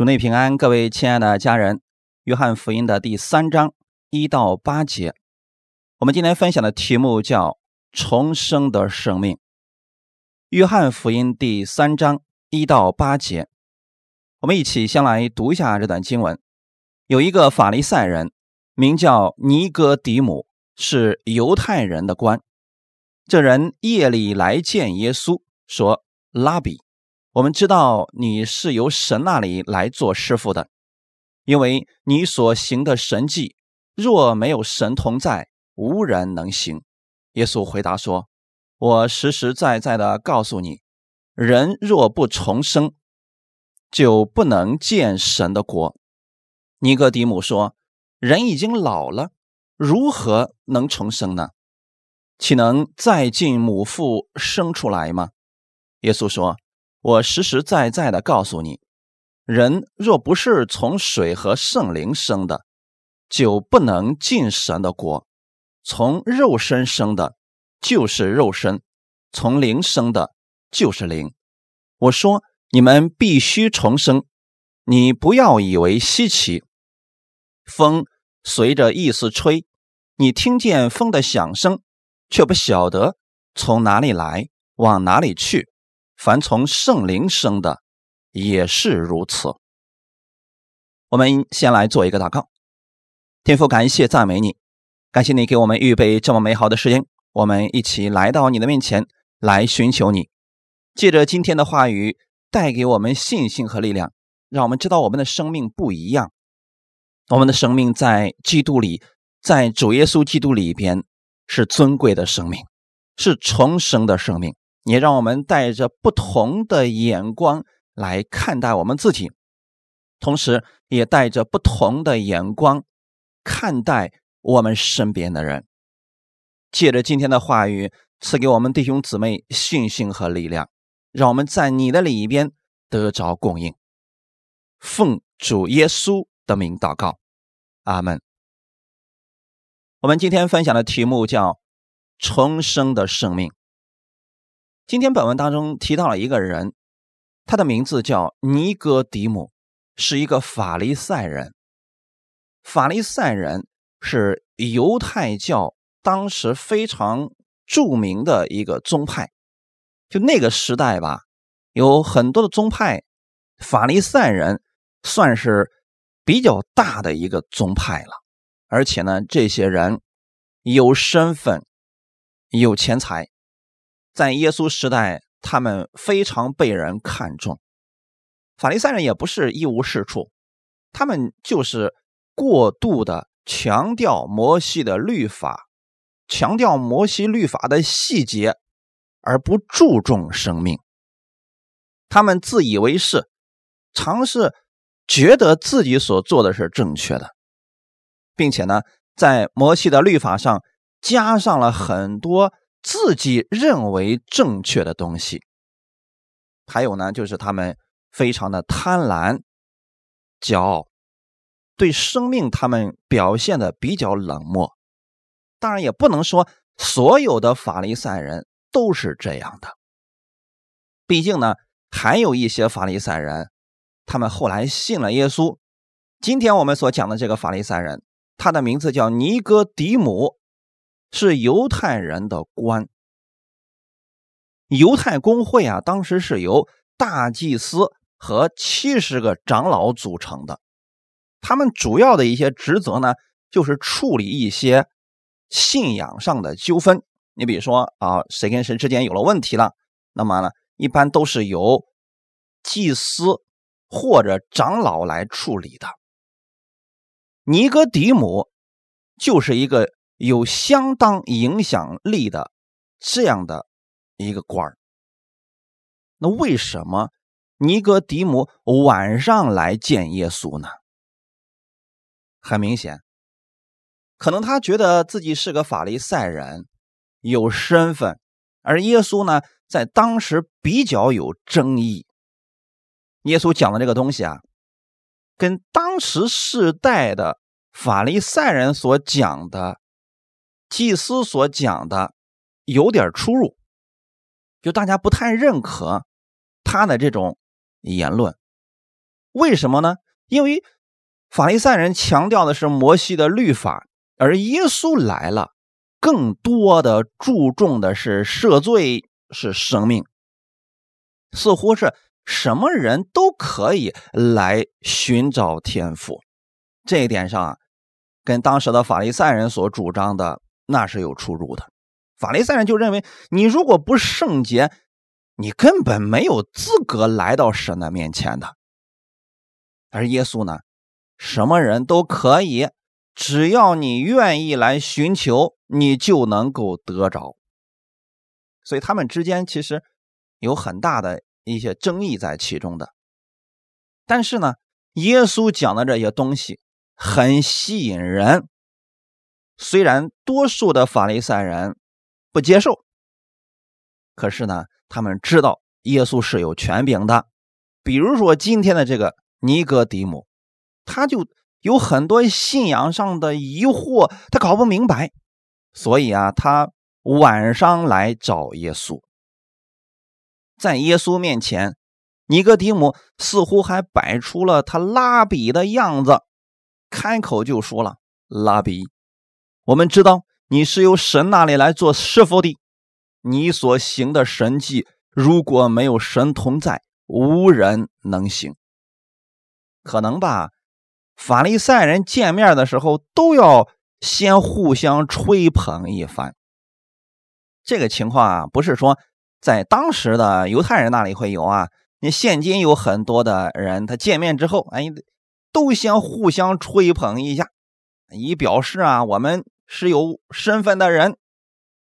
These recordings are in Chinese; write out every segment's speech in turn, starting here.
主内平安，各位亲爱的家人。约翰福音的第三章一到八节，我们今天分享的题目叫“重生的生命”。约翰福音第三章一到八节，我们一起先来读一下这段经文。有一个法利赛人，名叫尼哥底母，是犹太人的官。这人夜里来见耶稣，说：“拉比。”我们知道你是由神那里来做师傅的，因为你所行的神迹，若没有神同在，无人能行。耶稣回答说：“我实实在在的告诉你，人若不重生，就不能见神的国。”尼哥底母说：“人已经老了，如何能重生呢？岂能再进母腹生出来吗？”耶稣说。我实实在在的告诉你，人若不是从水和圣灵生的，就不能进神的国。从肉身生的，就是肉身；从灵生的，就是灵。我说你们必须重生，你不要以为稀奇。风随着意思吹，你听见风的响声，却不晓得从哪里来，往哪里去。凡从圣灵生的，也是如此。我们先来做一个祷告，天父，感谢赞美你，感谢你给我们预备这么美好的时间，我们一起来到你的面前来寻求你。借着今天的话语，带给我们信心和力量，让我们知道我们的生命不一样。我们的生命在基督里，在主耶稣基督里边是尊贵的生命，是重生的生命。也让我们带着不同的眼光来看待我们自己，同时也带着不同的眼光看待我们身边的人。借着今天的话语，赐给我们弟兄姊妹信心和力量，让我们在你的里边得着供应。奉主耶稣的名祷告，阿门。我们今天分享的题目叫“重生的生命”。今天本文当中提到了一个人，他的名字叫尼哥底母，是一个法利赛人。法利赛人是犹太教当时非常著名的一个宗派。就那个时代吧，有很多的宗派，法利赛人算是比较大的一个宗派了。而且呢，这些人有身份，有钱财。在耶稣时代，他们非常被人看重。法利赛人也不是一无是处，他们就是过度的强调摩西的律法，强调摩西律法的细节，而不注重生命。他们自以为是，尝试觉得自己所做的是正确的，并且呢，在摩西的律法上加上了很多。自己认为正确的东西，还有呢，就是他们非常的贪婪、骄傲，对生命他们表现的比较冷漠。当然，也不能说所有的法利赛人都是这样的。毕竟呢，还有一些法利赛人，他们后来信了耶稣。今天我们所讲的这个法利赛人，他的名字叫尼哥底母。是犹太人的官，犹太公会啊，当时是由大祭司和七十个长老组成的。他们主要的一些职责呢，就是处理一些信仰上的纠纷。你比如说啊，谁跟谁之间有了问题了，那么呢，一般都是由祭司或者长老来处理的。尼哥底姆就是一个。有相当影响力的这样的一个官儿，那为什么尼哥底母晚上来见耶稣呢？很明显，可能他觉得自己是个法利赛人，有身份，而耶稣呢，在当时比较有争议。耶稣讲的这个东西啊，跟当时世代的法利赛人所讲的。祭司所讲的有点出入，就大家不太认可他的这种言论。为什么呢？因为法利赛人强调的是摩西的律法，而耶稣来了，更多的注重的是赦罪，是生命。似乎是什么人都可以来寻找天赋，这一点上啊，跟当时的法利赛人所主张的那是有出入的。法利赛人就认为，你如果不圣洁，你根本没有资格来到神的面前的。而耶稣呢，什么人都可以，只要你愿意来寻求，你就能够得着。所以他们之间其实有很大的一些争议在其中的。但是呢，耶稣讲的这些东西很吸引人，虽然多数的法利赛人。不接受，可是呢，他们知道耶稣是有权柄的。比如说今天的这个尼哥底母，他就有很多信仰上的疑惑，他搞不明白，所以啊，他晚上来找耶稣。在耶稣面前，尼哥底母似乎还摆出了他拉比的样子，开口就说了：“拉比，我们知道。”你是由神那里来做师傅的，你所行的神迹，如果没有神同在，无人能行。可能吧？法利赛人见面的时候都要先互相吹捧一番。这个情况啊，不是说在当时的犹太人那里会有啊。你现今有很多的人，他见面之后，哎，都先互相吹捧一下，以表示啊，我们。是有身份的人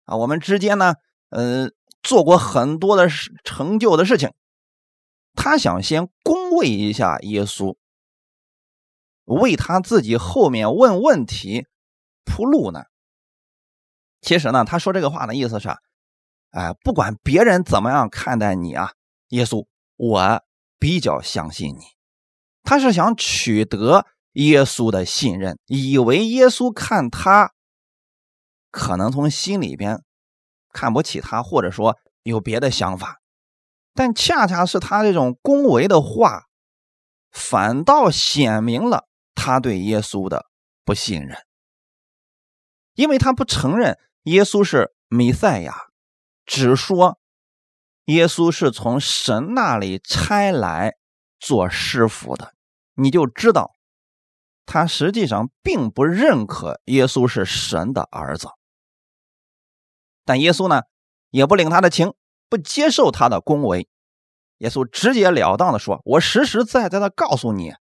啊，我们之间呢，呃，做过很多的成就的事情。他想先恭维一下耶稣，为他自己后面问问题铺路呢。其实呢，他说这个话的意思是，哎，不管别人怎么样看待你啊，耶稣，我比较相信你。他是想取得耶稣的信任，以为耶稣看他。可能从心里边看不起他，或者说有别的想法，但恰恰是他这种恭维的话，反倒显明了他对耶稣的不信任，因为他不承认耶稣是弥赛亚，只说耶稣是从神那里差来做师傅的，你就知道他实际上并不认可耶稣是神的儿子。但耶稣呢，也不领他的情，不接受他的恭维。耶稣直截了当的说：“我实实在在的告诉你，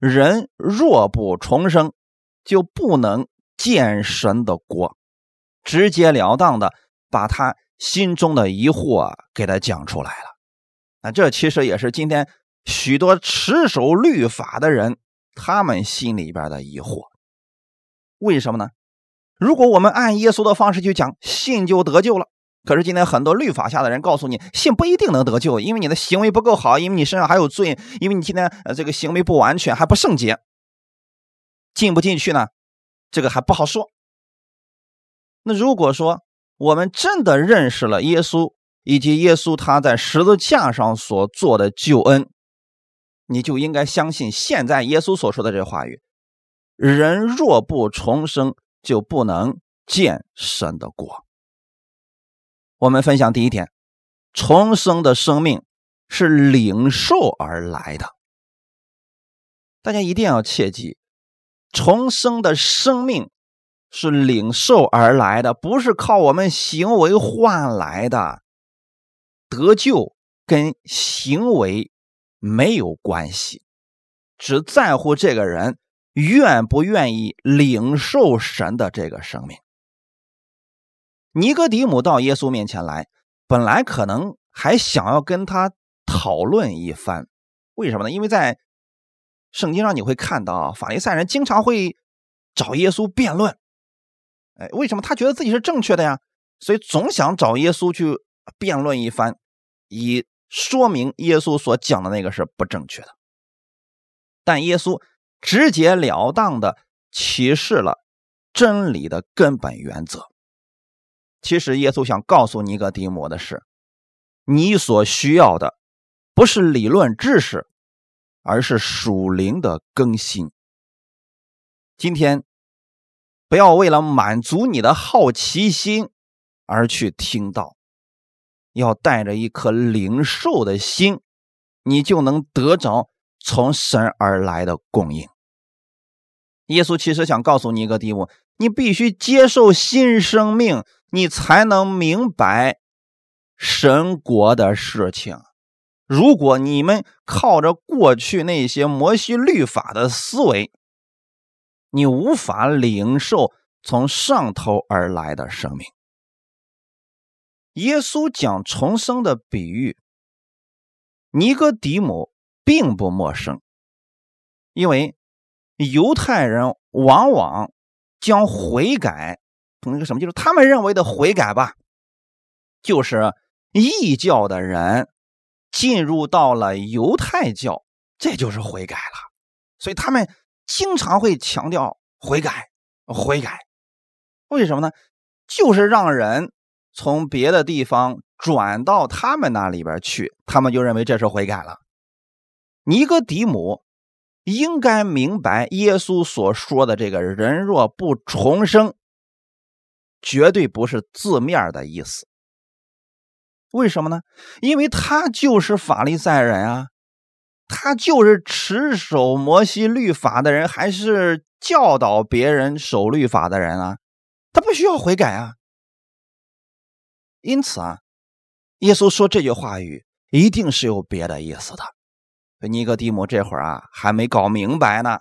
人若不重生，就不能见神的国。”直截了当的把他心中的疑惑给他讲出来了。那这其实也是今天许多持守律法的人他们心里边的疑惑。为什么呢？如果我们按耶稣的方式去讲，信就得救了。可是今天很多律法下的人告诉你，信不一定能得救，因为你的行为不够好，因为你身上还有罪，因为你今天呃这个行为不完全，还不圣洁，进不进去呢？这个还不好说。那如果说我们真的认识了耶稣，以及耶稣他在十字架上所做的救恩，你就应该相信现在耶稣所说的这话语：人若不重生。就不能见神的国。我们分享第一点，重生的生命是领受而来的。大家一定要切记，重生的生命是领受而来的，不是靠我们行为换来的。得救跟行为没有关系，只在乎这个人。愿不愿意领受神的这个生命？尼哥底母到耶稣面前来，本来可能还想要跟他讨论一番，为什么呢？因为在圣经上你会看到，法利赛人经常会找耶稣辩论。哎，为什么他觉得自己是正确的呀？所以总想找耶稣去辩论一番，以说明耶稣所讲的那个是不正确的。但耶稣。直截了当的启示了真理的根本原则。其实，耶稣想告诉尼哥底母的是：你所需要的不是理论知识，而是属灵的更新。今天，不要为了满足你的好奇心而去听到，要带着一颗灵受的心，你就能得着从神而来的供应。耶稣其实想告诉你一个题目：你必须接受新生命，你才能明白神国的事情。如果你们靠着过去那些摩西律法的思维，你无法领受从上头而来的生命。耶稣讲重生的比喻，尼哥底母并不陌生，因为犹太人往往将悔改从一个什么，就是他们认为的悔改吧，就是异教的人。进入到了犹太教，这就是悔改了，所以他们经常会强调悔改，悔改。为什么呢？就是让人从别的地方转到他们那里边去，他们就认为这是悔改了。尼哥底母应该明白耶稣所说的这个人若不重生，绝对不是字面的意思。为什么呢？因为他就是法利赛人啊，他就是持守摩西律法的人，还是教导别人守律法的人啊，他不需要悔改啊。因此啊，耶稣说这句话语一定是有别的意思的。尼哥底母这会儿啊还没搞明白呢，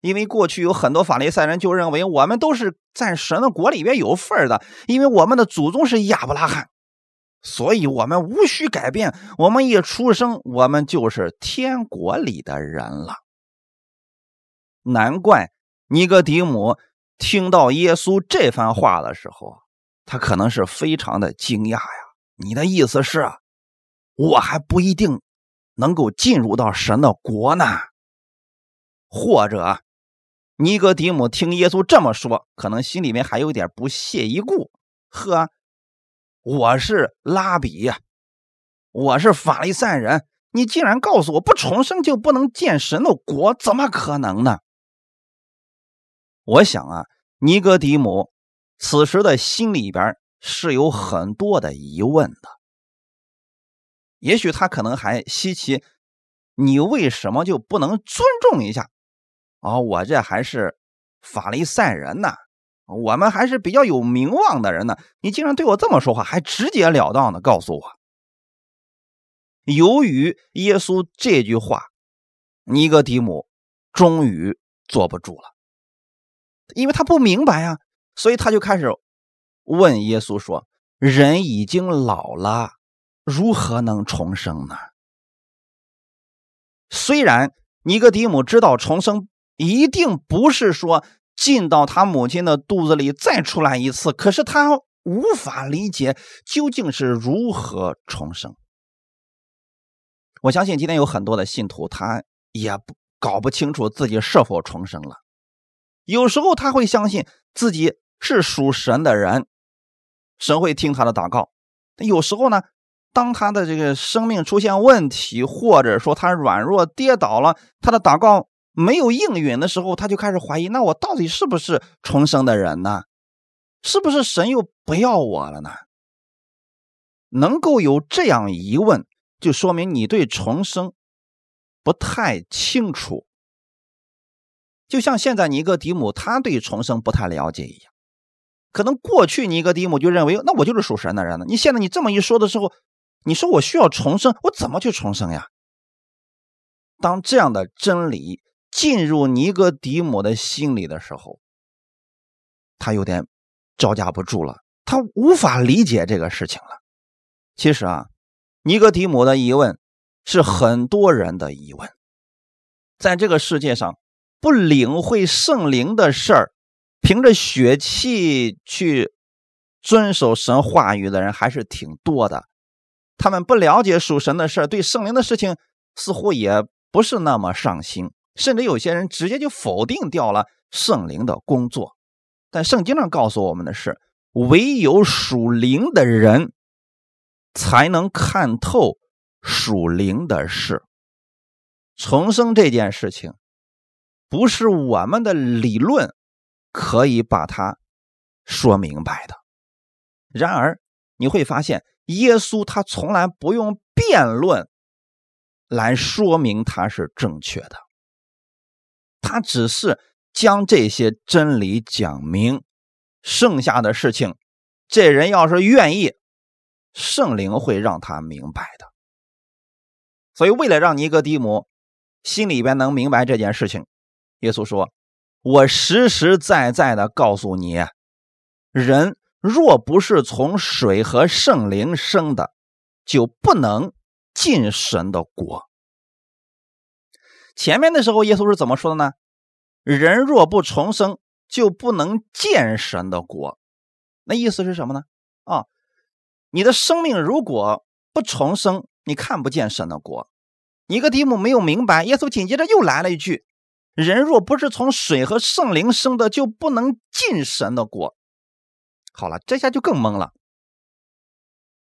因为过去有很多法利赛人就认为我们都是在神的国里边有份的，因为我们的祖宗是亚伯拉罕。所以，我们无需改变。我们一出生，我们就是天国里的人了。难怪尼哥底母听到耶稣这番话的时候，他可能是非常的惊讶呀。你的意思是，我还不一定能够进入到神的国呢？或者，尼哥底母听耶稣这么说，可能心里面还有点不屑一顾。呵。我是拉比呀，我是法利赛人。你竟然告诉我不重生就不能见神的国，怎么可能呢？我想啊，尼哥底母此时的心里边是有很多的疑问的。也许他可能还稀奇，你为什么就不能尊重一下？哦，我这还是法利赛人呢。我们还是比较有名望的人呢，你竟然对我这么说话，还直截了当的告诉我。由于耶稣这句话，尼哥底母终于坐不住了，因为他不明白啊，所以他就开始问耶稣说：“人已经老了，如何能重生呢？”虽然尼哥底母知道重生一定不是说。进到他母亲的肚子里再出来一次，可是他无法理解究竟是如何重生。我相信今天有很多的信徒，他也不搞不清楚自己是否重生了。有时候他会相信自己是属神的人，神会听他的祷告。有时候呢，当他的这个生命出现问题，或者说他软弱跌倒了，他的祷告。没有应允的时候，他就开始怀疑：那我到底是不是重生的人呢？是不是神又不要我了呢？能够有这样疑问，就说明你对重生不太清楚。就像现在尼哥底母他对重生不太了解一样，可能过去尼哥底母就认为，那我就是属神的人呢。你现在你这么一说的时候，你说我需要重生，我怎么去重生呀？当这样的真理。进入尼哥迪姆的心里的时候，他有点招架不住了，他无法理解这个事情了。其实啊，尼哥迪姆的疑问是很多人的疑问。在这个世界上，不领会圣灵的事儿，凭着血气去遵守神话语的人还是挺多的。他们不了解属神的事，对圣灵的事情似乎也不是那么上心。甚至有些人直接就否定掉了圣灵的工作，但圣经上告诉我们的是，唯有属灵的人才能看透属灵的事。重生这件事情，不是我们的理论可以把它说明白的。然而，你会发现，耶稣他从来不用辩论来说明他是正确的，他只是将这些真理讲明，剩下的事情，这人要是愿意，圣灵会让他明白的。所以，为了让尼哥底母心里边能明白这件事情，耶稣说：“我实实在在的告诉你，人。”若不是从水和圣灵生的，就不能进神的国。前面的时候，耶稣是怎么说的呢？人若不重生，就不能见神的国。那意思是什么呢？啊，你的生命如果不重生，你看不见神的国。尼哥底母没有明白，耶稣紧接着又来了一句：“人若不是从水和圣灵生的，就不能进神的国。”好了，这下就更懵了。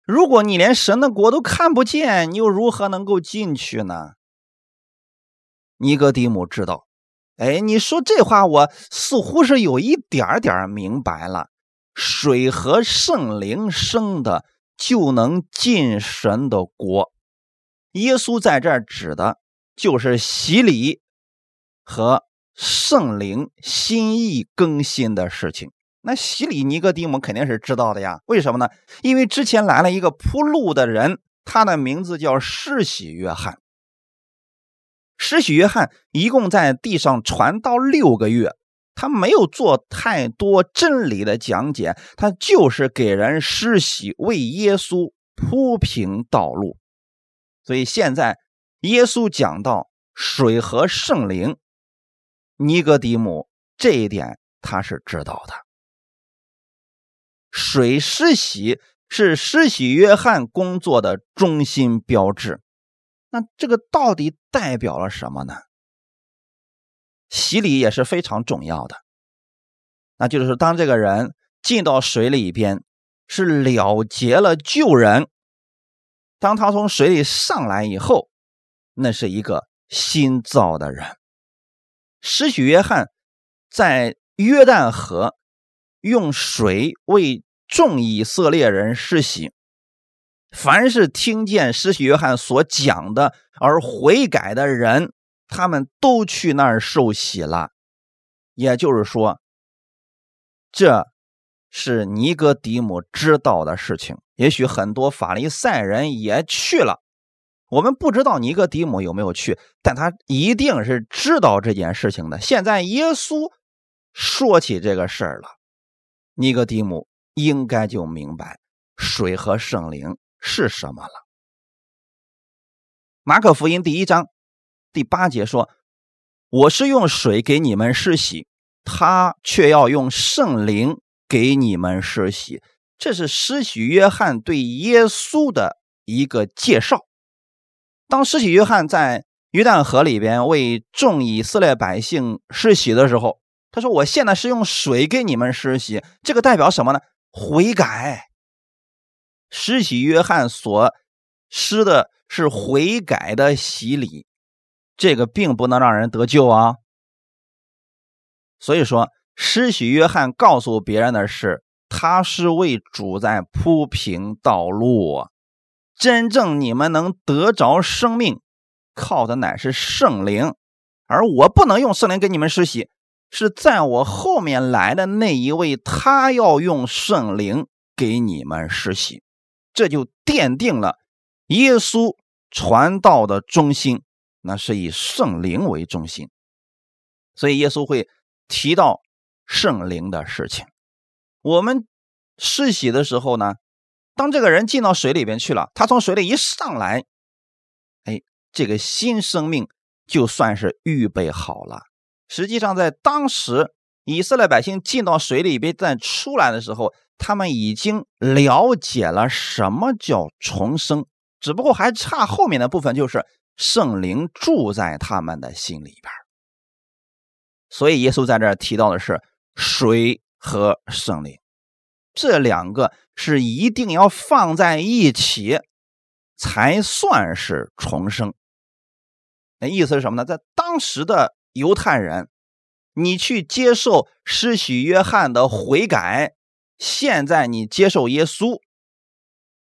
如果你连神的国都看不见，你又如何能够进去呢？尼哥底母知道，哎，你说这话，我似乎是有一点点明白了。水和圣灵生的就能进神的国。耶稣在这儿指的就是洗礼和圣灵心意更新的事情。那洗礼尼哥底母肯定是知道的呀，为什么呢？因为之前来了一个铺路的人，他的名字叫施洗约翰。施洗约翰一共在地上传道六个月，他没有做太多真理的讲解，他就是给人施洗，为耶稣铺平道路。所以现在耶稣讲到水和圣灵，尼哥底母这一点他是知道的。水施洗是施洗约翰工作的中心标志，那这个到底代表了什么呢？洗礼也是非常重要的，那就是当这个人进到水里边，是了结了旧人，当他从水里上来以后，那是一个新造的人。施洗约翰在约旦河。用水为众以色列人施洗，凡是听见施洗约翰所讲的而悔改的人，他们都去那儿受洗了。也就是说，这是尼哥底母知道的事情。也许很多法利赛人也去了，我们不知道尼哥底母有没有去，但他一定是知道这件事情的。现在耶稣说起这个事儿了。尼格底母应该就明白水和圣灵是什么了。马可福音第一章第八节说：“我是用水给你们施洗，他却要用圣灵给你们施洗。”这是施洗约翰对耶稣的一个介绍。当施洗约翰在约旦河里边为众以色列百姓施洗的时候，他说：“我现在是用水给你们施洗，这个代表什么呢？悔改。施洗约翰所施的是悔改的洗礼，这个并不能让人得救啊。所以说，施洗约翰告诉别人的是，他是为主在铺平道路。真正你们能得着生命，靠的乃是圣灵，而我不能用圣灵给你们施洗。”是在我后面来的那一位，他要用圣灵给你们施洗，这就奠定了耶稣传道的中心，那是以圣灵为中心，所以耶稣会提到圣灵的事情。我们施洗的时候呢，当这个人进到水里边去了，他从水里一上来，哎，这个新生命就算是预备好了。实际上，在当时以色列百姓进到水里边再出来的时候，他们已经了解了什么叫重生，只不过还差后面的部分，就是圣灵住在他们的心里边。所以，耶稣在这提到的是水和圣灵，这两个是一定要放在一起，才算是重生。那意思是什么呢？在当时的犹太人，你去接受施洗约翰的悔改，现在你接受耶稣，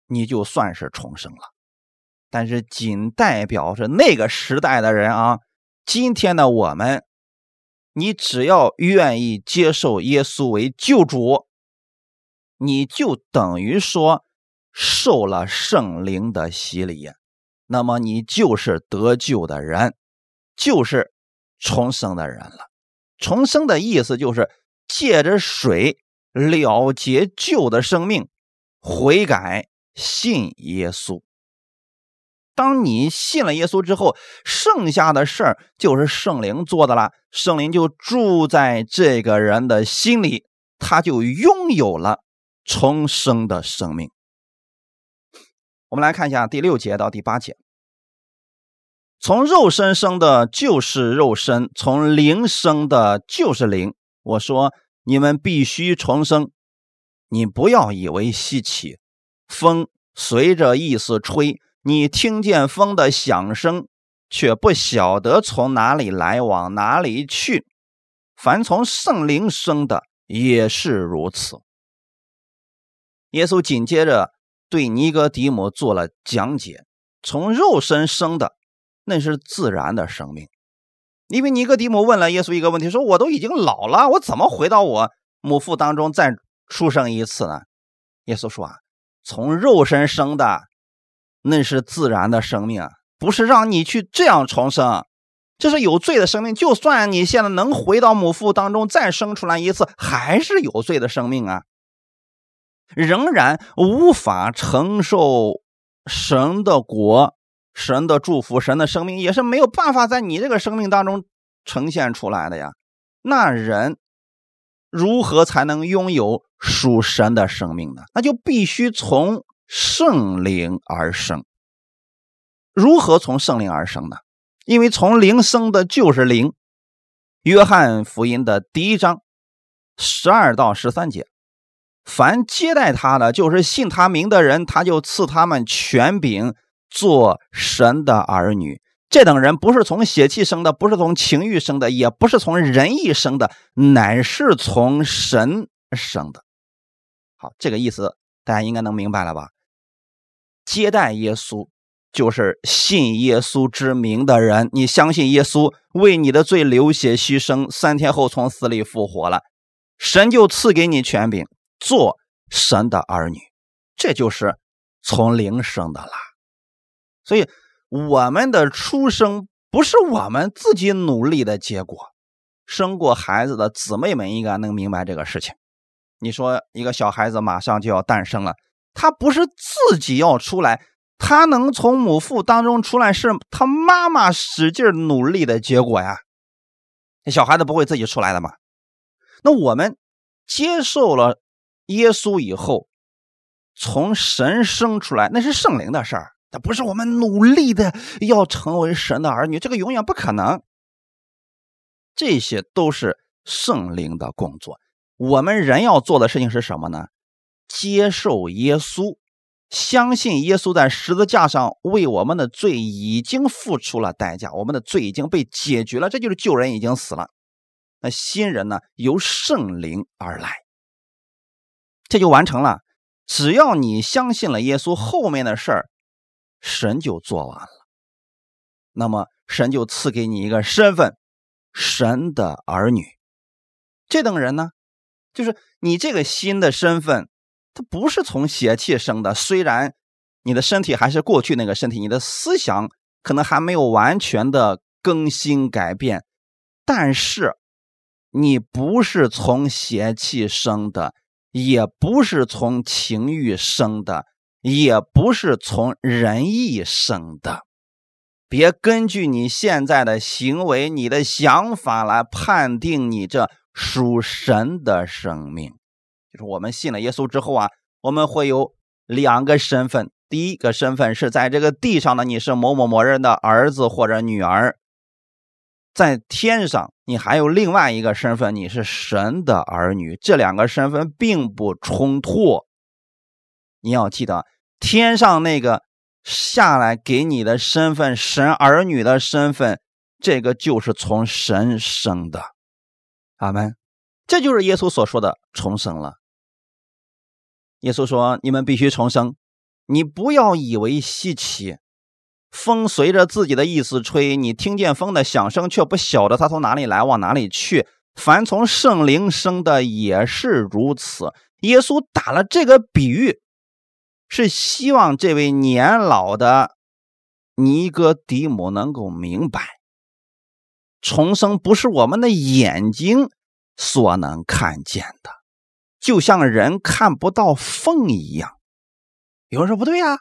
你就算是重生了。但是仅代表着那个时代的人啊，今天的我们，你只要愿意接受耶稣为救主，你就等于说受了圣灵的洗礼，那么你就是得救的人，就是重生的人了。重生的意思就是借着水了结旧的生命，悔改信耶稣。当你信了耶稣之后，剩下的事儿就是圣灵做的了。圣灵就住在这个人的心里，他就拥有了重生的生命。我们来看一下第六节到第八节：从肉身生的，就是肉身；从灵生的，就是灵。我说你们必须重生，你不要以为稀奇。风随着意思吹。你听见风的响声，却不晓得从哪里来，往哪里去。凡从圣灵生的也是如此。耶稣紧接着对尼哥底母做了讲解：从肉身生的，那是自然的生命。因为尼哥底母问了耶稣一个问题，说：“我都已经老了，我怎么回到我母腹当中再出生一次呢？”耶稣说：“啊，从肉身生的。”那是自然的生命，不是让你去这样重生，这是有罪的生命。就算你现在能回到母腹当中再生出来一次，还是有罪的生命啊，仍然无法承受神的国、神的祝福、神的生命，也是没有办法在你这个生命当中呈现出来的呀。那人如何才能拥有属神的生命呢？那就必须从。圣灵而生，如何从圣灵而生呢？因为从灵生的就是灵。约翰福音的第一章十二到十三节，凡接待他的，就是信他名的人，他就赐他们权柄，做神的儿女。这等人不是从血气生的，不是从情欲生的，也不是从人意生的，乃是从神生的。好，这个意思大家应该能明白了吧？接待耶稣，就是信耶稣之名的人。你相信耶稣为你的罪流血牺牲，三天后从死里复活了，神就赐给你权柄，做神的儿女。这就是从灵生的啦。所以，我们的出生不是我们自己努力的结果。生过孩子的姊妹们应该能明白这个事情。你说，一个小孩子马上就要诞生了。他不是自己要出来，他能从母腹当中出来，是他妈妈使劲努力的结果呀。那小孩子不会自己出来的嘛？那我们接受了耶稣以后，从神生出来，那是圣灵的事儿，不是我们努力的要成为神的儿女，这个永远不可能。这些都是圣灵的工作，我们人要做的事情是什么呢？接受耶稣，相信耶稣在十字架上为我们的罪已经付出了代价，我们的罪已经被解决了，这就是旧人已经死了。那新人呢？由圣灵而来，这就完成了。只要你相信了耶稣，后面的事儿神就做完了。那么神就赐给你一个身份，神的儿女。这等人呢，就是你这个新的身份。它不是从邪气生的，虽然你的身体还是过去那个身体，你的思想可能还没有完全的更新改变，但是你不是从邪气生的，也不是从情欲生的，也不是从仁义生的。别根据你现在的行为、你的想法来判定你这属神的生命。就是我们信了耶稣之后啊，我们会有两个身份。第一个身份是在这个地上的，你是某某某人的儿子或者女儿；在天上，你还有另外一个身份，你是神的儿女。这两个身份并不冲突。你要记得，天上那个下来给你的身份，神儿女的身份，这个就是从神生的。阿门。这就是耶稣所说的重生了。耶稣说：“你们必须重生，你不要以为稀奇。风随着自己的意思吹，你听见风的响声，却不晓得它从哪里来，往哪里去。凡从圣灵生的也是如此。”耶稣打了这个比喻。是希望这位年老的尼哥底母能够明白，重生不是我们的眼睛所能看见的，就像人看不到风一样。有人说不对呀，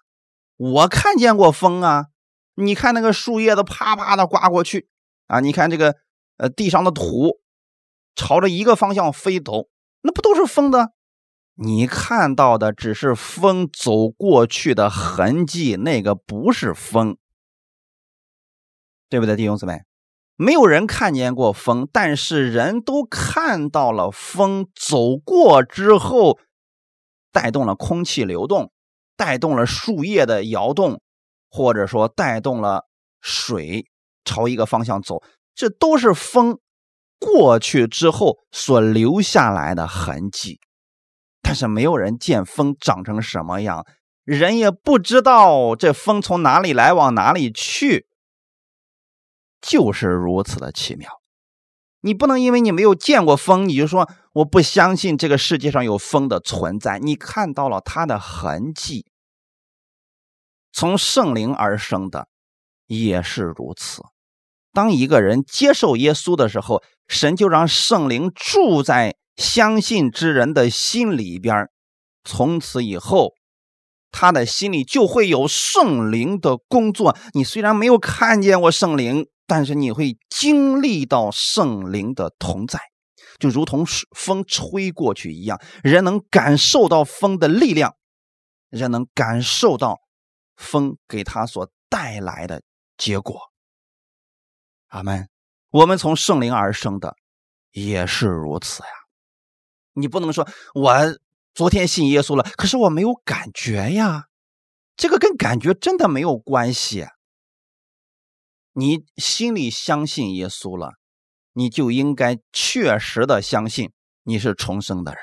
我看见过风啊！你看那个树叶子啪啪的刮过去啊，你看这个呃地上的土朝着一个方向飞走，那不都是风的？你看到的只是风走过去的痕迹，那个不是风，对不对，弟兄姊妹？没有人看见过风，但是人都看到了风走过之后，带动了空气流动，带动了树叶的摇动，或者说带动了水朝一个方向走，这都是风过去之后所留下来的痕迹。但是没有人见风长成什么样，人也不知道这风从哪里来，往哪里去，就是如此的奇妙。你不能因为你没有见过风，你就说我不相信这个世界上有风的存在。你看到了它的痕迹，从圣灵而生的也是如此。当一个人接受耶稣的时候，神就让圣灵住在。相信之人的心里边，从此以后，他的心里就会有圣灵的工作。你虽然没有看见过圣灵，但是你会经历到圣灵的同在，就如同风吹过去一样，人能感受到风的力量，人能感受到风给他所带来的结果。阿门。我们从圣灵而生的也是如此呀。你不能说我昨天信耶稣了，可是我没有感觉呀，这个跟感觉真的没有关系。你心里相信耶稣了，你就应该确实的相信你是重生的人。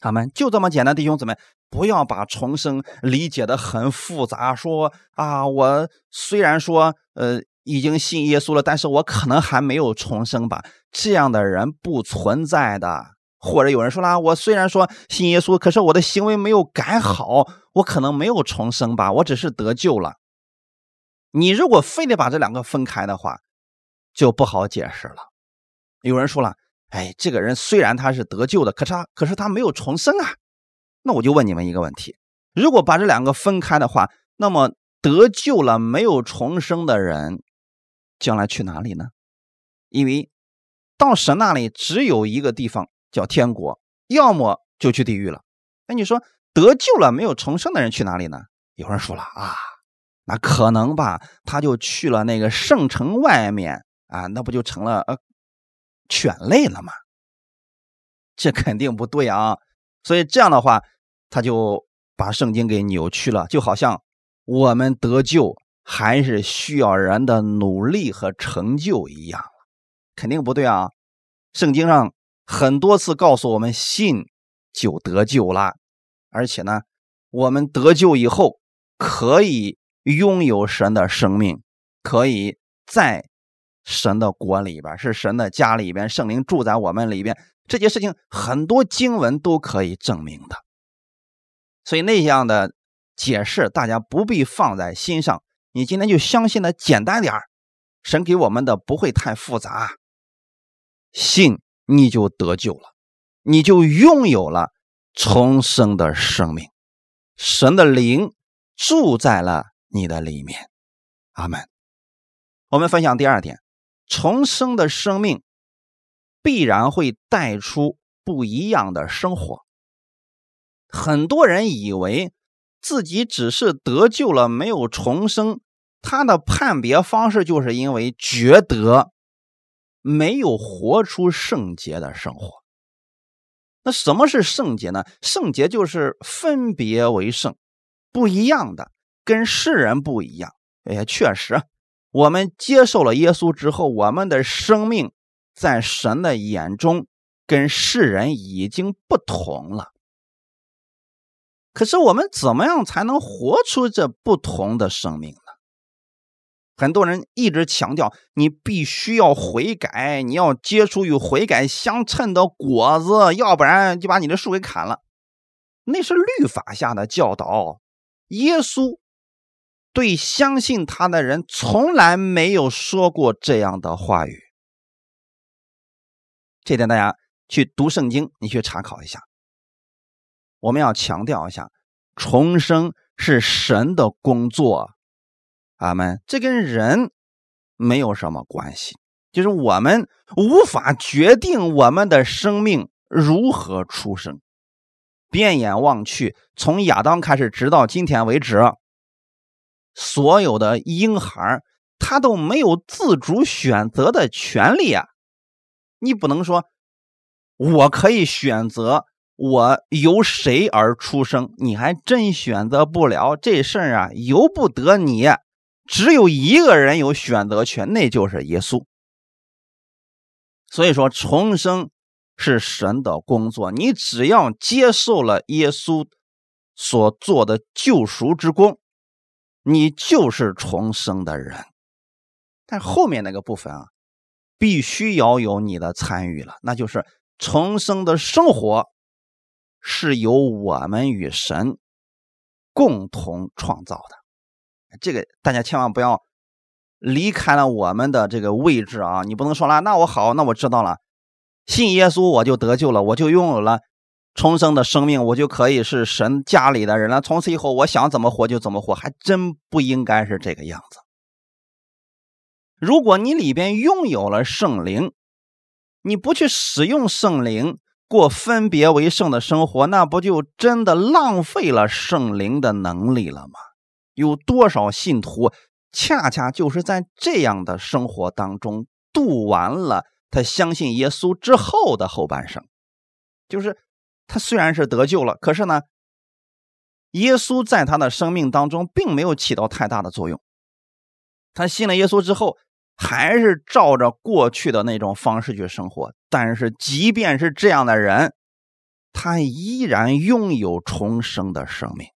他们就这么简单，弟兄姊妹，不要把重生理解的很复杂。说啊，我虽然说呃已经信耶稣了，但是我可能还没有重生吧？这样的人不存在的。或者有人说啦，我虽然说信耶稣，可是我的行为没有改好，我可能没有重生吧，我只是得救了。你如果非得把这两个分开的话，就不好解释了。有人说了，哎，这个人虽然他是得救的，可是他可是他没有重生啊。那我就问你们一个问题：如果把这两个分开的话，那么得救了没有重生的人，将来去哪里呢？因为到神那里只有一个地方。叫天国，要么就去地狱了。那你说得救了没有重生的人去哪里呢？有人说了啊，那可能吧，他就去了那个圣城外面啊，那不就成了呃犬类了吗？这肯定不对啊。所以这样的话，他就把圣经给扭曲了，就好像我们得救还是需要人的努力和成就一样肯定不对啊。圣经上。很多次告诉我们，信就得救了，而且呢，我们得救以后可以拥有神的生命，可以在神的国里边，是神的家里边，圣灵住在我们里边。这些事情很多经文都可以证明的，所以那样的解释大家不必放在心上。你今天就相信的简单点神给我们的不会太复杂，信。你就得救了，你就拥有了重生的生命，神的灵住在了你的里面。阿门。我们分享第二点，重生的生命必然会带出不一样的生活。很多人以为自己只是得救了，没有重生，他的判别方式就是因为觉得。没有活出圣洁的生活。那什么是圣洁呢？圣洁就是分别为圣，不一样的，跟世人不一样。哎呀，确实，我们接受了耶稣之后，我们的生命在神的眼中跟世人已经不同了。可是我们怎么样才能活出这不同的生命？很多人一直强调，你必须要悔改，你要结出与悔改相称的果子，要不然就把你的树给砍了。那是律法下的教导。耶稣对相信他的人从来没有说过这样的话语。这点大家去读圣经，你去查考一下。我们要强调一下，重生是神的工作，阿门。这跟人没有什么关系，就是我们无法决定我们的生命如何出生。遍眼望去，从亚当开始，直到今天为止，所有的婴孩他都没有自主选择的权利啊！你不能说，我可以选择。我由谁而出生？你还真选择不了这事儿啊，由不得你。只有一个人有选择权，那就是耶稣。所以说，重生是神的工作。你只要接受了耶稣所做的救赎之功，你就是重生的人。但后面那个部分啊，必须要有你的参与了，那就是重生的生活。是由我们与神共同创造的，这个大家千万不要离开了我们的这个位置啊！你不能说了，那我好，那我知道了，信耶稣我就得救了，我就拥有了重生的生命，我就可以是神家里的人了。从此以后，我想怎么活就怎么活，还真不应该是这个样子。如果你里边拥有了圣灵，你不去使用圣灵。过分别为圣的生活，那不就真的浪费了圣灵的能力了吗？有多少信徒恰恰就是在这样的生活当中度完了他相信耶稣之后的后半生？就是他虽然是得救了，可是呢，耶稣在他的生命当中并没有起到太大的作用。他信了耶稣之后。还是照着过去的那种方式去生活，但是即便是这样的人，他依然拥有重生的生命，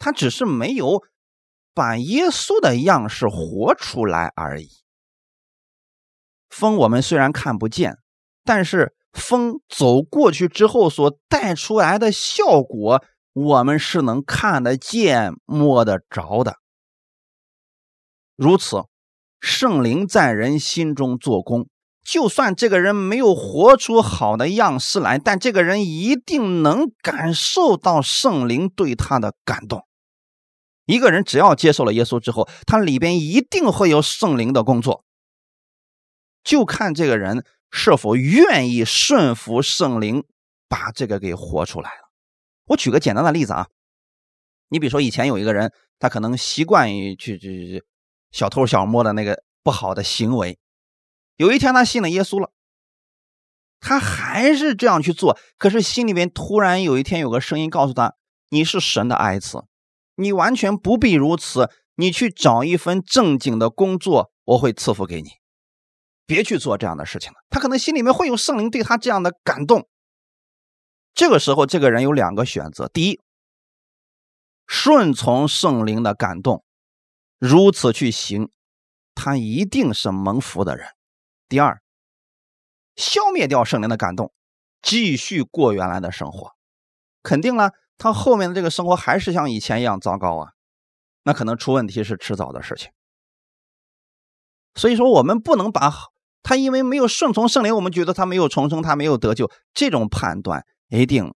他只是没有把耶稣的样式活出来而已。风我们虽然看不见，但是风走过去之后所带出来的效果，我们是能看得见、摸得着的。如此。圣灵在人心中做工，就算这个人没有活出好的样式来，但这个人一定能感受到圣灵对他的感动。一个人只要接受了耶稣之后，他里边一定会有圣灵的工作，就看这个人是否愿意顺服圣灵，把这个给活出来了。我举个简单的例子啊，你比如说以前有一个人，他可能习惯于去去去。小偷小摸的那个不好的行为，有一天他信了耶稣了，他还是这样去做。可是心里边突然有一天有个声音告诉他：“你是神的爱子，你完全不必如此。你去找一份正经的工作，我会赐福给你。别去做这样的事情了。”他可能心里面会有圣灵对他这样的感动。这个时候，这个人有两个选择：第一，顺从圣灵的感动。如此去行，他一定是蒙福的人。第二，消灭掉圣灵的感动，继续过原来的生活，肯定了他后面的这个生活还是像以前一样糟糕啊。那可能出问题是迟早的事情。所以说，我们不能把他因为没有顺从圣灵，我们觉得他没有重生，他没有得救，这种判断一定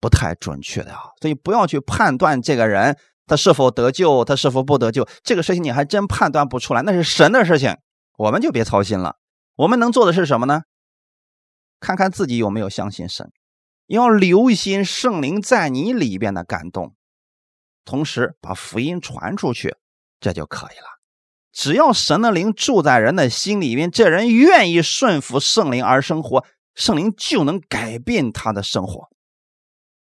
不太准确的啊。所以不要去判断这个人。他是否得救？他是否不得救？这个事情你还真判断不出来，那是神的事情，我们就别操心了。我们能做的是什么呢？看看自己有没有相信神，要留心圣灵在你里边的感动，同时把福音传出去，这就可以了。只要神的灵住在人的心里面，这人愿意顺服圣灵而生活，圣灵就能改变他的生活，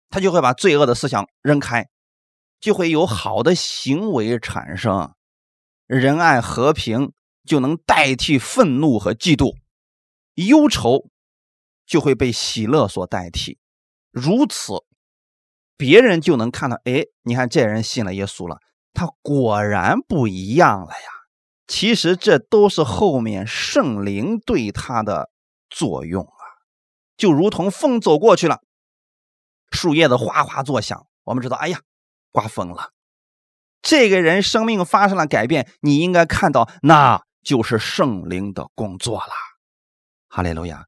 他就会把罪恶的思想扔开。就会有好的行为产生，仁爱和平就能代替愤怒和嫉妒，忧愁就会被喜乐所代替。如此，别人就能看到，哎，你看这人信了耶稣了，他果然不一样了呀。其实这都是后面圣灵对他的作用啊，就如同风走过去了，树叶子哗哗作响，我们知道，哎呀，刮风了。这个人生命发生了改变，你应该看到，那就是圣灵的工作了。哈利路亚。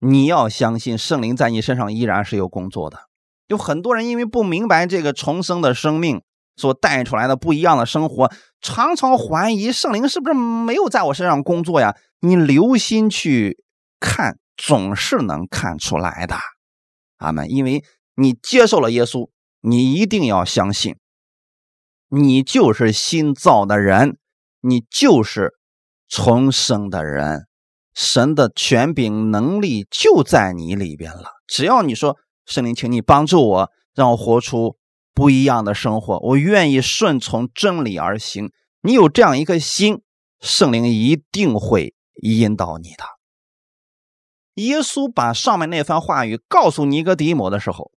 你要相信圣灵在你身上依然是有工作的。有很多人因为不明白这个重生的生命所带出来的不一样的生活，常常怀疑圣灵是不是没有在我身上工作呀？你留心去看，总是能看出来的。阿门。因为你接受了耶稣，你一定要相信，你就是新造的人，你就是重生的人。神的权柄能力就在你里边了。只要你说圣灵，请你帮助我，让我活出不一样的生活，我愿意顺从真理而行。你有这样一颗心，圣灵一定会引导你的。耶稣把上面那番话语告诉尼哥底母的时候，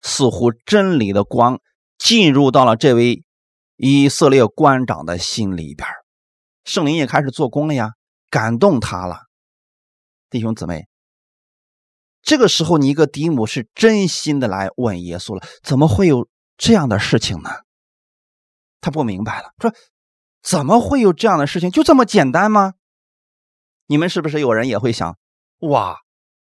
似乎真理的光进入到了这位以色列官长的心里边，圣灵也开始做工了呀。感动他了，弟兄姊妹。这个时候，你一个嫡母是真心的来问耶稣了：怎么会有这样的事情呢？他不明白了，说：怎么会有这样的事情？就这么简单吗？你们是不是有人也会想：哇，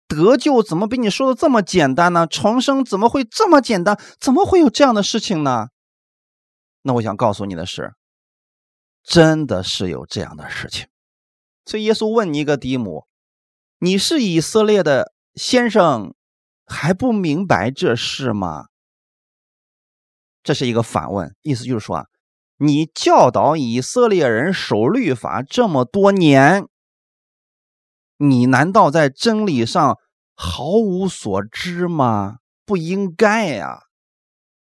得救怎么比你说的这么简单呢？重生怎么会这么简单？怎么会有这样的事情呢？那我想告诉你的是，真的是有这样的事情。所以耶稣问尼哥底母：“你是以色列的先生，还不明白这事吗？”这是一个反问，意思就是说啊，你教导以色列人守律法这么多年，你难道在真理上毫无所知吗？不应该呀，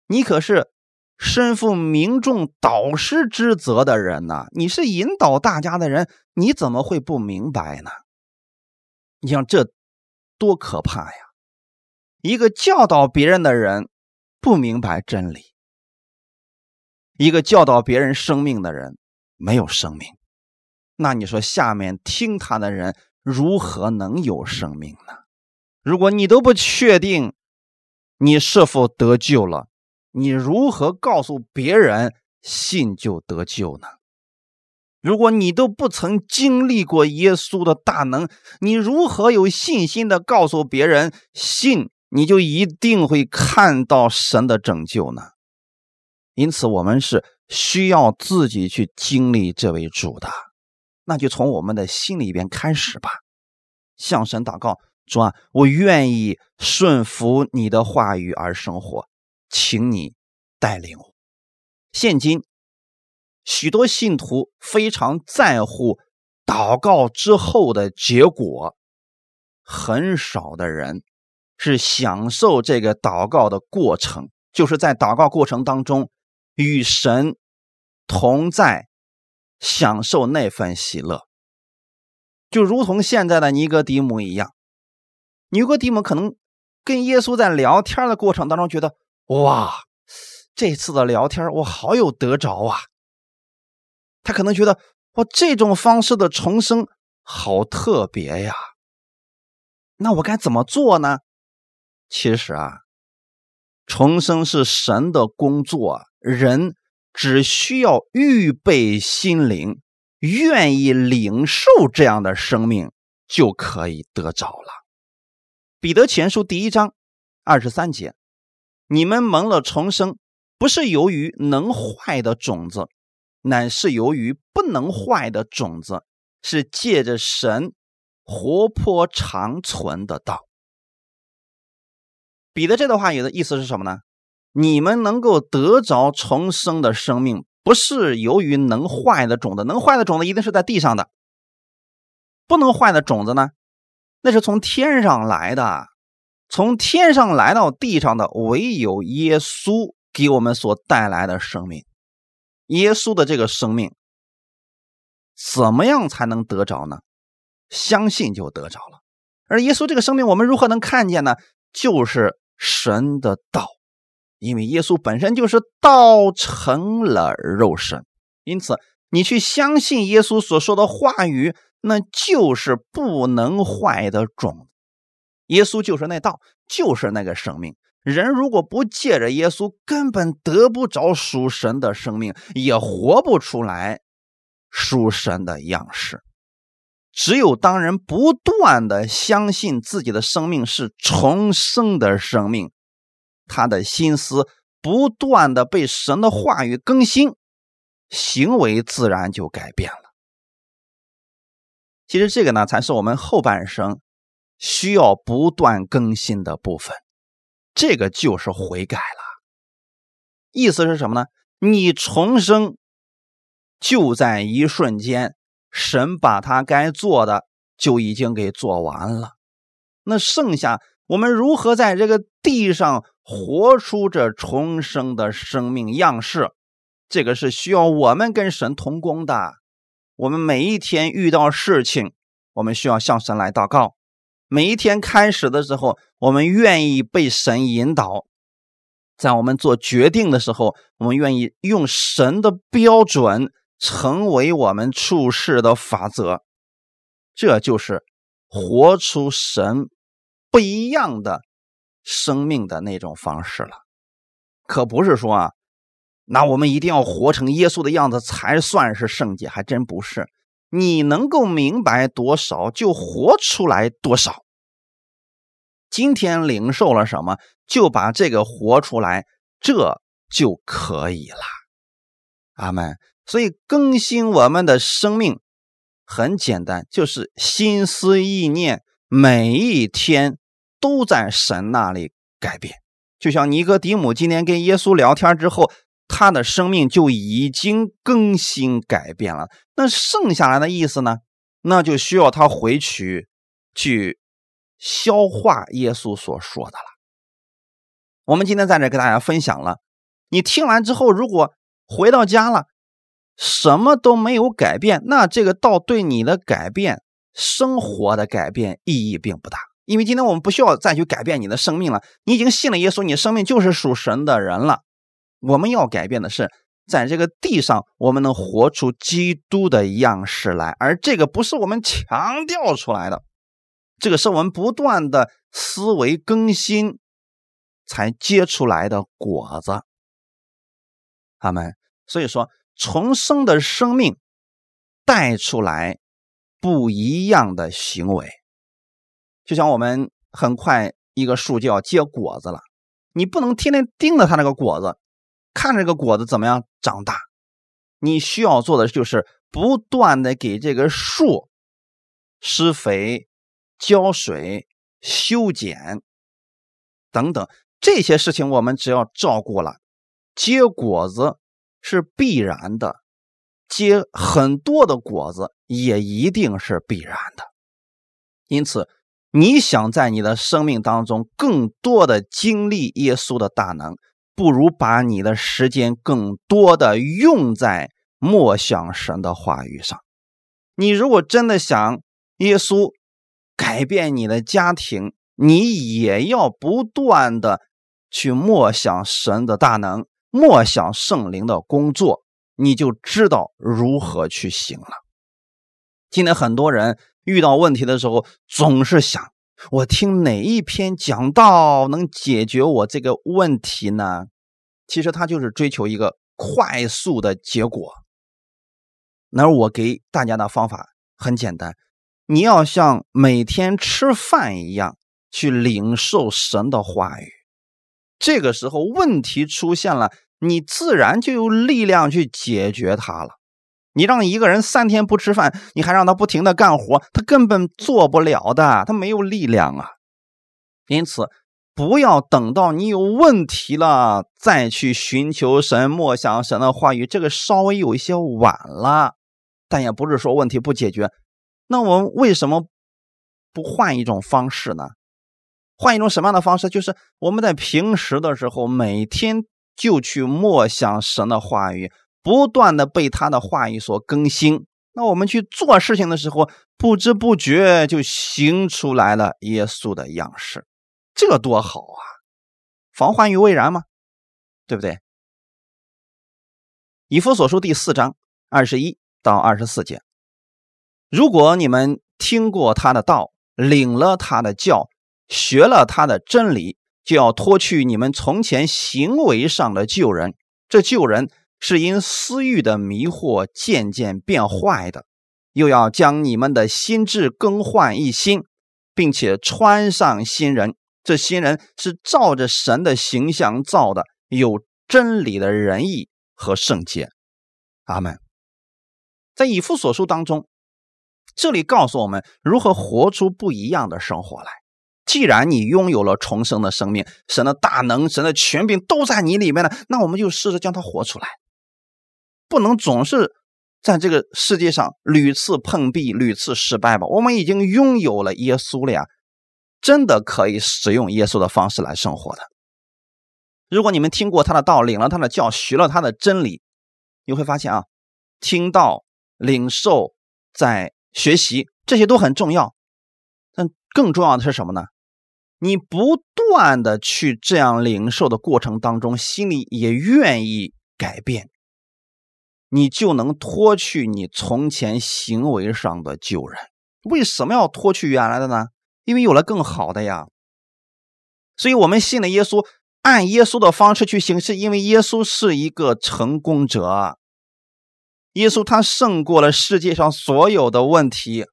你可是。身负民众导师之责的人呢？你是引导大家的人，你怎么会不明白呢？你想这多可怕呀！一个教导别人的人不明白真理，一个教导别人生命的人没有生命，那你说下面听他的人如何能有生命呢？如果你都不确定你是否得救了？你如何告诉别人信就得救呢？如果你都不曾经历过耶稣的大能，你如何有信心的告诉别人信你就一定会看到神的拯救呢？因此，我们是需要自己去经历这位主的，那就从我们的心里边开始吧，向神祷告，主啊，我愿意顺服你的话语而生活。请你带领我。现今许多信徒非常在乎祷告之后的结果，很少的人是享受这个祷告的过程，就是在祷告过程当中与神同在，享受那份喜乐，就如同现在的尼哥底母一样。尼哥底母可能跟耶稣在聊天的过程当中觉得。哇，这次的聊天我好有得着啊！他可能觉得哇，这种方式的重生好特别呀。那我该怎么做呢？其实啊，重生是神的工作，人只需要预备心灵，愿意领受这样的生命，就可以得着了。彼得前书第一章二十三节。你们蒙了重生，不是由于能坏的种子，乃是由于不能坏的种子，是借着神活泼长存的道。彼得这段话有的意思是什么呢？你们能够得着重生的生命，不是由于能坏的种子，能坏的种子一定是在地上的，不能坏的种子呢，那是从天上来的。从天上来到地上的唯有耶稣给我们所带来的生命。耶稣的这个生命，怎么样才能得着呢？相信就得着了。而耶稣这个生命，我们如何能看见呢？就是神的道，因为耶稣本身就是道成了肉身，因此你去相信耶稣所说的话语，那就是不能坏的种子。耶稣就是那道，就是那个生命。人如果不借着耶稣，根本得不着属神的生命，也活不出来属神的样式。只有当人不断的相信自己的生命是重生的生命，他的心思不断的被神的话语更新，行为自然就改变了。其实这个呢，才是我们后半生需要不断更新的部分。这个就是悔改了，意思是什么呢？你重生就在一瞬间，神把他该做的就已经给做完了。那剩下我们如何在这个地上活出这重生的生命样式？这个是需要我们跟神同工的。我们每一天遇到事情，我们需要向神来祷告。每一天开始的时候，我们愿意被神引导，在我们做决定的时候，我们愿意用神的标准成为我们处事的法则，这就是活出神不一样的生命的那种方式了。可不是说啊，那我们一定要活成耶稣的样子才算是圣洁，还真不是。你能够明白多少，就活出来多少。今天领受了什么，就把这个活出来，这就可以了。阿门。所以更新我们的生命很简单，就是心思意念每一天都在神那里改变。就像尼哥底母今天跟耶稣聊天之后。他的生命就已经更新改变了，那剩下来的意思呢？那就需要他回去去消化耶稣所说的了。我们今天在这给大家分享了，你听完之后，如果回到家了，什么都没有改变，那这个道对你的改变、生活的改变意义并不大，因为今天我们不需要再去改变你的生命了，你已经信了耶稣，你生命就是属神的人了。我们要改变的是，在这个地上，我们能活出基督的样式来，而这个不是我们强调出来的，这个是我们不断的思维更新才结出来的果子。他们所以说，重生的生命带出来不一样的行为，就像我们很快一个树就要结果子了，你不能天天盯着它那个果子。看这个果子怎么样长大，你需要做的就是不断的给这个树施肥、浇水、修剪等等这些事情，我们只要照顾了，结果子是必然的，结很多的果子也一定是必然的。因此，你想在你的生命当中更多的经历耶稣的大能。不如把你的时间更多的用在默想神的话语上。你如果真的想耶稣改变你的家庭，你也要不断的去默想神的大能，默想圣灵的工作，你就知道如何去行了。今天很多人遇到问题的时候，总是想。我听哪一篇讲道能解决我这个问题呢？其实他就是追求一个快速的结果。那我给大家的方法很简单，你要像每天吃饭一样去领受神的话语。这个时候问题出现了，你自然就有力量去解决它了。你让一个人三天不吃饭，你还让他不停的干活，他根本做不了的，他没有力量啊。因此，不要等到你有问题了再去寻求神、默想神的话语，这个稍微有一些晚了。但也不是说问题不解决。那我们为什么不换一种方式呢？换一种什么样的方式？就是我们在平时的时候，每天就去默想神的话语，不断的被他的话语所更新。那我们去做事情的时候，不知不觉就行出来了耶稣的样式，这多好啊！防患于未然嘛？对不对？以弗所书第四章二十一到二十四节，如果你们听过他的道，领了他的教，学了他的真理，就要脱去你们从前行为上的旧人。这旧人。是因私欲的迷惑渐渐变坏的，又要将你们的心智更换一新，并且穿上新人。这新人是照着神的形象造的，有真理的仁义和圣洁。阿门。在以父所书当中，这里告诉我们如何活出不一样的生活来。既然你拥有了重生的生命，神的大能、神的权柄都在你里面了，那我们就试着将它活出来。不能总是在这个世界上屡次碰壁、屡次失败吧？我们已经拥有了耶稣了呀，真的可以使用耶稣的方式来生活的。如果你们听过他的道，领了他的教，学了他的真理，你会发现啊，听到、领受、在学习，这些都很重要。但更重要的是什么呢？你不断的去这样领受的过程当中，心里也愿意改变。你就能脱去你从前行为上的旧人。为什么要脱去原来的呢？因为有了更好的呀。所以，我们信了耶稣，按耶稣的方式去行，是因为耶稣是一个成功者。耶稣他胜过了世界上所有的问题。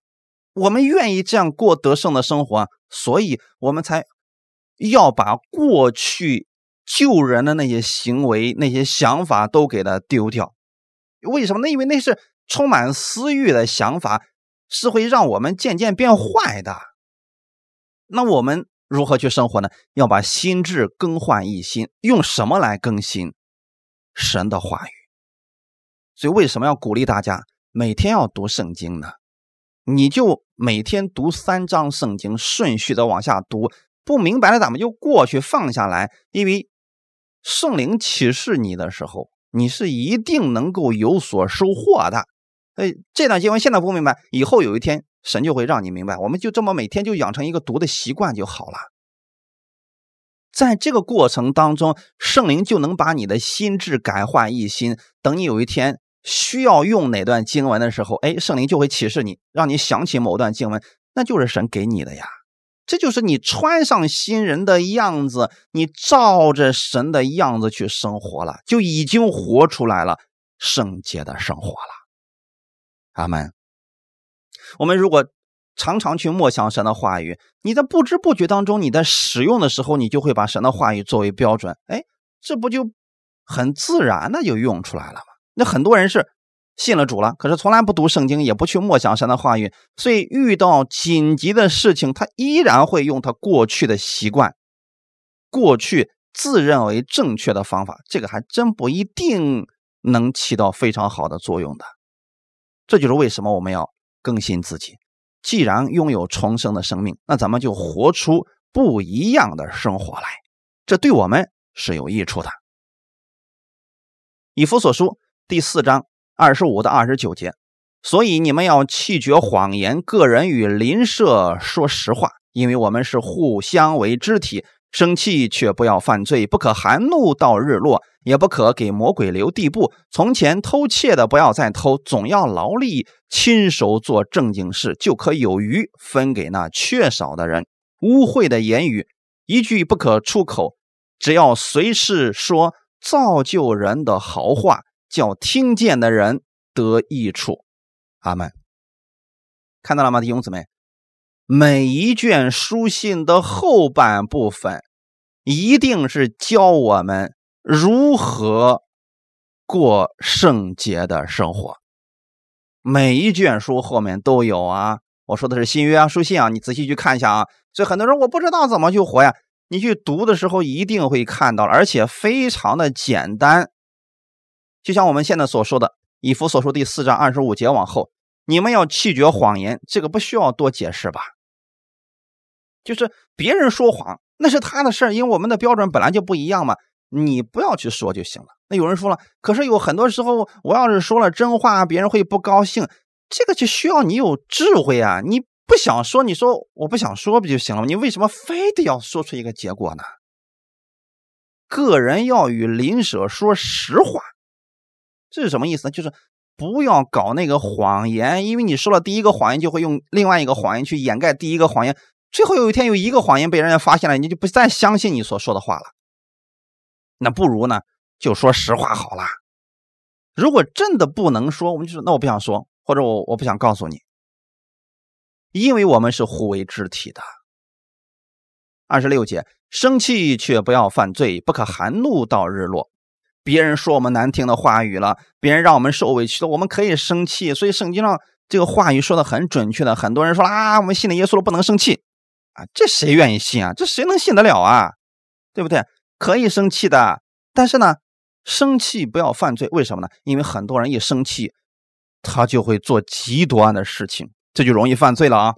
我们愿意这样过得胜的生活，所以我们才要把过去救人的那些行为、那些想法都给他丢掉。为什么？那因为那是充满私欲的想法，是会让我们渐渐变坏的。那我们如何去生活呢？要把心智更换一新，用什么来更新？神的话语。所以为什么要鼓励大家每天要读圣经呢？你就每天读三章圣经，顺序的往下读。不明白了，咱们就过去放下来。因为圣灵启示你的时候。你是一定能够有所收获的，哎，这段经文现在不明白，以后有一天神就会让你明白。我们就这么每天就养成一个读的习惯就好了。在这个过程当中，圣灵就能把你的心智改换一新。等你有一天需要用哪段经文的时候，哎，圣灵就会启示你，让你想起某段经文，那就是神给你的呀。这就是你穿上新人的样子，你照着神的样子去生活了，就已经活出来了圣洁的生活了。阿门。我们如果常常去默想神的话语，你在不知不觉当中，你在使用的时候，你就会把神的话语作为标准。哎，这不就很自然的就用出来了吗？那很多人是。信了主了，可是从来不读圣经，也不去默想神的话语，所以遇到紧急的事情，他依然会用他过去的习惯，过去自认为正确的方法，这个还真不一定能起到非常好的作用的。这就是为什么我们要更新自己。既然拥有重生的生命，那咱们就活出不一样的生活来，这对我们是有益处的。以弗所书第四章。二十五到二十九节，所以你们要弃绝谎言，个人与邻舍说实话，因为我们是互相为肢体。生气却不要犯罪，不可含怒到日落，也不可给魔鬼留地步。从前偷窃的不要再偷，总要劳力亲手做正经事，就可有余分给那缺少的人。污秽的言语一句不可出口，只要随时说造就人的好话。叫听见的人得益处，阿门。看到了吗，弟兄姊妹？每一卷书信的后半部分，一定是教我们如何过圣洁的生活。每一卷书后面都有啊。我说的是新约啊，书信啊，你仔细去看一下啊。所以很多人我不知道怎么去活呀，你去读的时候一定会看到，而且非常的简单。就像我们现在所说的，以弗所书第四章二十五节往后，你们要弃绝谎言，这个不需要多解释吧？就是别人说谎，那是他的事儿，因为我们的标准本来就不一样嘛。你不要去说就行了。那有人说了，可是有很多时候，我要是说了真话，别人会不高兴，这个就需要你有智慧啊！你不想说，你说我不想说不就行了吗？你为什么非得要说出一个结果呢？个人要与邻舍说实话，这是什么意思呢？就是不要搞那个谎言，因为你说了第一个谎言，就会用另外一个谎言去掩盖第一个谎言，最后有一天有一个谎言被人家发现了，你就不再相信你所说的话了。那不如呢，就说实话好了。如果真的不能说，我们就说那我不想说，或者我我不想告诉你，因为我们是互为肢体的。二十六节，生气却不要犯罪，不可含怒到日落。别人说我们难听的话语了，别人让我们受委屈了，我们可以生气。所以圣经上这个话语说的很准确的。很多人说啊，我们信了耶稣了，不能生气啊，这谁愿意信啊？这谁能信得了啊？对不对？可以生气的，但是呢，生气不要犯罪。为什么呢？因为很多人一生气，他就会做极端的事情，这就容易犯罪了啊。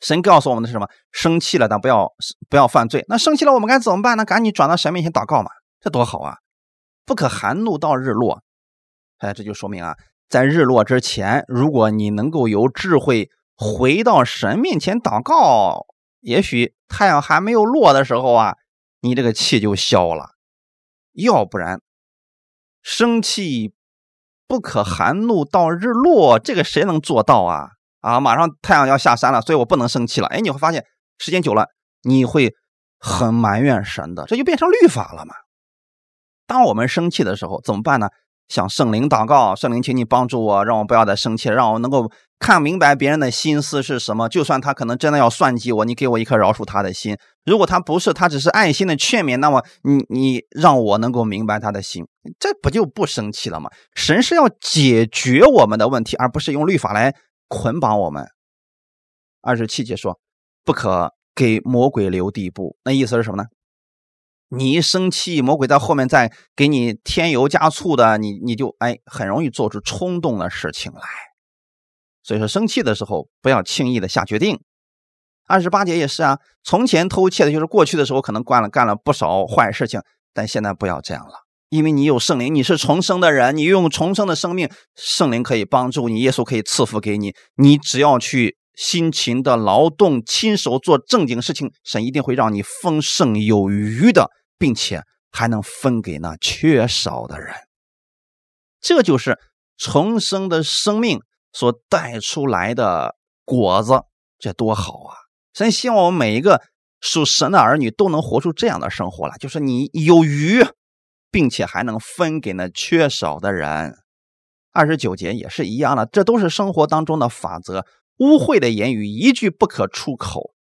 神告诉我们的是什么？生气了，但不要不要犯罪。那生气了，我们该怎么办呢？赶紧转到神面前祷告嘛，这多好啊！不可含怒到日落。哎，这就说明啊，在日落之前，如果你能够有智慧回到神面前祷告，也许太阳还没有落的时候啊。你这个气就消了，要不然生气不可含怒到日落，这个谁能做到啊？啊，马上太阳要下山了，所以我不能生气了。哎，你会发现时间久了，你会很埋怨神的，这就变成律法了嘛。当我们生气的时候怎么办呢？向圣灵祷告，圣灵，请你帮助我，让我不要再生气，让我能够看明白别人的心思是什么。就算他可能真的要算计我，你给我一颗饶恕他的心。如果他不是，他只是爱心的劝勉，那么你你让我能够明白他的心，这不就不生气了吗？神是要解决我们的问题，而不是用律法来捆绑我们。二十七节说，不可给魔鬼留地步，那意思是什么呢？你一生气，魔鬼在后面再给你添油加醋的，你你就哎很容易做出冲动的事情来。所以说，生气的时候不要轻易的下决定。二十八节也是啊，从前偷窃的就是过去的时候可能干了干了不少坏事情，但现在不要这样了，因为你有圣灵，你是重生的人，你用重生的生命，圣灵可以帮助你，耶稣可以赐福给你，你只要去辛勤的劳动，亲手做正经事情，神一定会让你丰盛有余的。并且还能分给那缺少的人，这就是重生的生命所带出来的果子，这多好啊！神希望我们每一个属神的儿女都能活出这样的生活来，就是你有余，并且还能分给那缺少的人。二十九节也是一样的，这都是生活当中的法则。污秽的言语一句不可出口。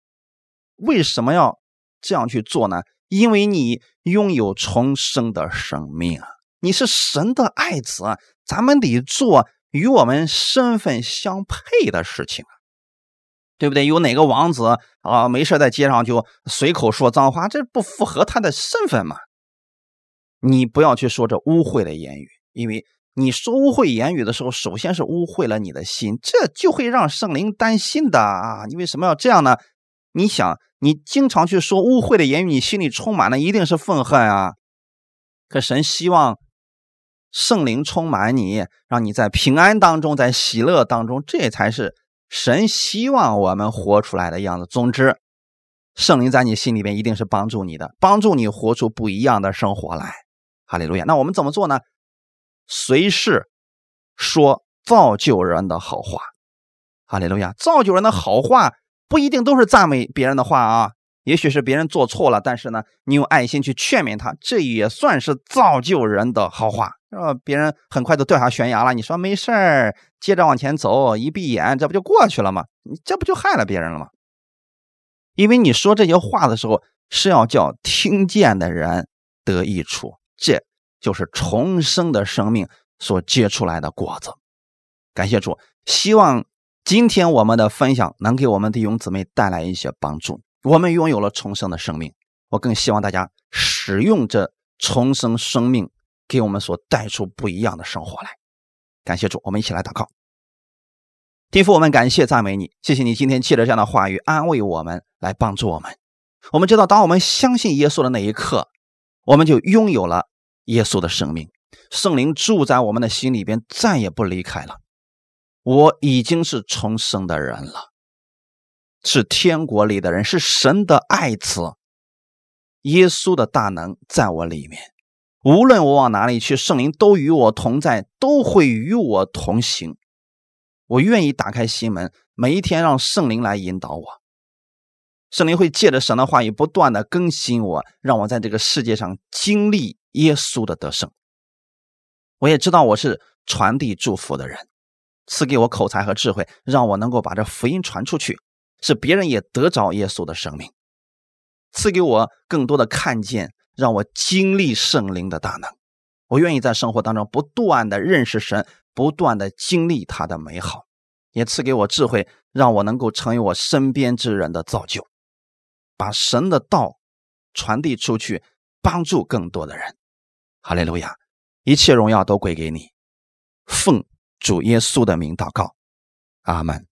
为什么要这样去做呢？因为你拥有重生的生命啊，你是神的爱子，咱们得做与我们身份相配的事情啊，对不对？有哪个王子啊，没事在街上就随口说脏话，这不符合他的身份嘛？你不要去说这污秽的言语，因为你说污秽言语的时候，首先是污秽了你的心，这就会让圣灵担心的啊！你为什么要这样呢？你想？你经常去说污秽的言语，你心里充满了一定是愤恨啊！可神希望圣灵充满你，让你在平安当中，在喜乐当中，这才是神希望我们活出来的样子。总之，圣灵在你心里边一定是帮助你的，帮助你活出不一样的生活来。哈利路亚！那我们怎么做呢？随时说造就人的好话。哈利路亚！造就人的好话。不一定都是赞美别人的话啊，也许是别人做错了，但是呢，你用爱心去劝勉他，这也算是造就人的好话，是吧？别人很快都掉下悬崖了，你说没事儿，接着往前走，一闭眼，这不就过去了吗？你这不就害了别人了吗？因为你说这些话的时候是要叫听见的人得益处，这就是重生的生命所结出来的果子。感谢主，希望。今天我们的分享能给我们弟兄姊妹带来一些帮助。我们拥有了重生的生命，我更希望大家使用这重生生命，给我们所带出不一样的生活来。感谢主，我们一起来祷告。天父，我们感谢赞美你，谢谢你今天借着这样的话语安慰我们，来帮助我们。我们知道，当我们相信耶稣的那一刻，我们就拥有了耶稣的生命，圣灵住在我们的心里边，再也不离开了。我已经是重生的人了，是天国里的人，是神的爱子。耶稣的大能在我里面，无论我往哪里去，圣灵都与我同在，都会与我同行。我愿意打开心门，每一天让圣灵来引导我。圣灵会借着神的话语不断的更新我，让我在这个世界上经历耶稣的得胜。我也知道我是传递祝福的人。赐给我口才和智慧，让我能够把这福音传出去，使别人也得着耶稣的生命。赐给我更多的看见，让我经历圣灵的大能。我愿意在生活当中不断的认识神，不断的经历他的美好。也赐给我智慧，让我能够成为我身边之人的造就，把神的道传递出去，帮助更多的人。哈利路亚！一切荣耀都归给你，奉。主耶稣的名祷告，阿门。